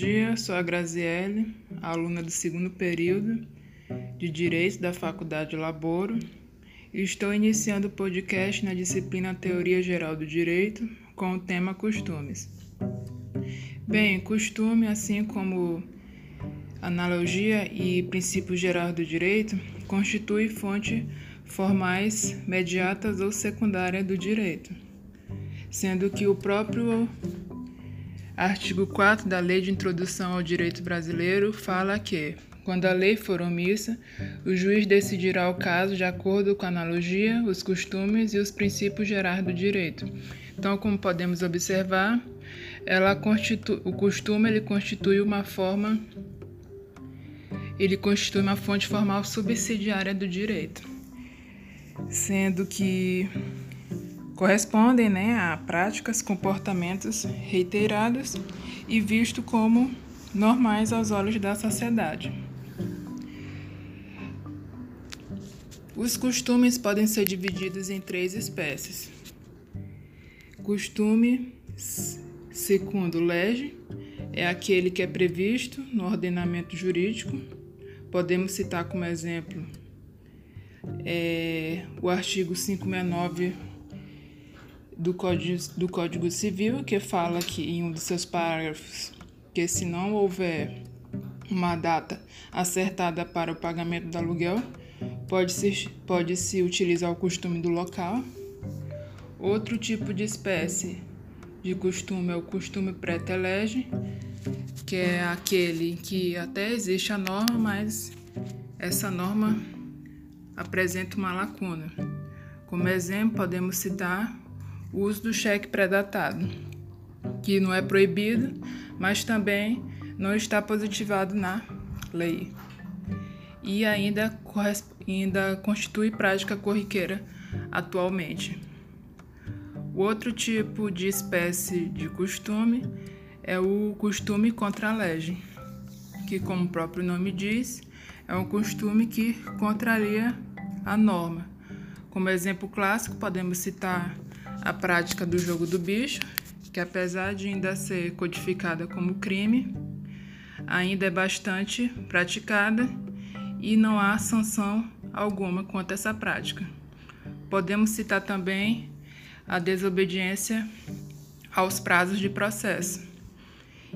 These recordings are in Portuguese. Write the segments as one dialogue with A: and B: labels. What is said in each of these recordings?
A: dia, sou a Graziele, aluna do segundo período de Direito da Faculdade Laboro e estou iniciando o podcast na disciplina Teoria Geral do Direito com o tema Costumes. Bem, costume, assim como analogia e princípio geral do direito, constitui fonte formais mediatas ou secundária do direito, sendo que o próprio Artigo 4 da Lei de Introdução ao Direito Brasileiro fala que, quando a lei for omissa, o juiz decidirá o caso de acordo com a analogia, os costumes e os princípios gerais do direito. Então, como podemos observar, ela o costume ele constitui uma forma ele constitui uma fonte formal subsidiária do direito, sendo que correspondem né, a práticas, comportamentos reiterados e visto como normais aos olhos da sociedade. Os costumes podem ser divididos em três espécies. Costume, segundo lege, é aquele que é previsto no ordenamento jurídico. Podemos citar como exemplo é, o artigo 569 do Código, do Código Civil, que fala que em um dos seus parágrafos que se não houver uma data acertada para o pagamento do aluguel, pode-se pode -se utilizar o costume do local. Outro tipo de espécie de costume é o costume pré-telege, que é aquele que até existe a norma, mas essa norma apresenta uma lacuna. Como exemplo, podemos citar o uso do cheque pré-datado, que não é proibido, mas também não está positivado na lei. E ainda, ainda constitui prática corriqueira atualmente. O outro tipo de espécie de costume é o costume contra a lei, que, como o próprio nome diz, é um costume que contraria a norma. Como exemplo clássico, podemos citar a prática do jogo do bicho, que apesar de ainda ser codificada como crime, ainda é bastante praticada e não há sanção alguma quanto a essa prática. Podemos citar também a desobediência aos prazos de processo,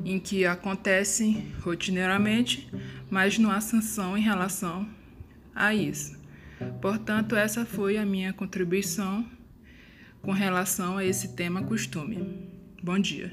A: em que acontecem rotineiramente, mas não há sanção em relação a isso. Portanto, essa foi a minha contribuição com relação a esse tema costume. Bom dia.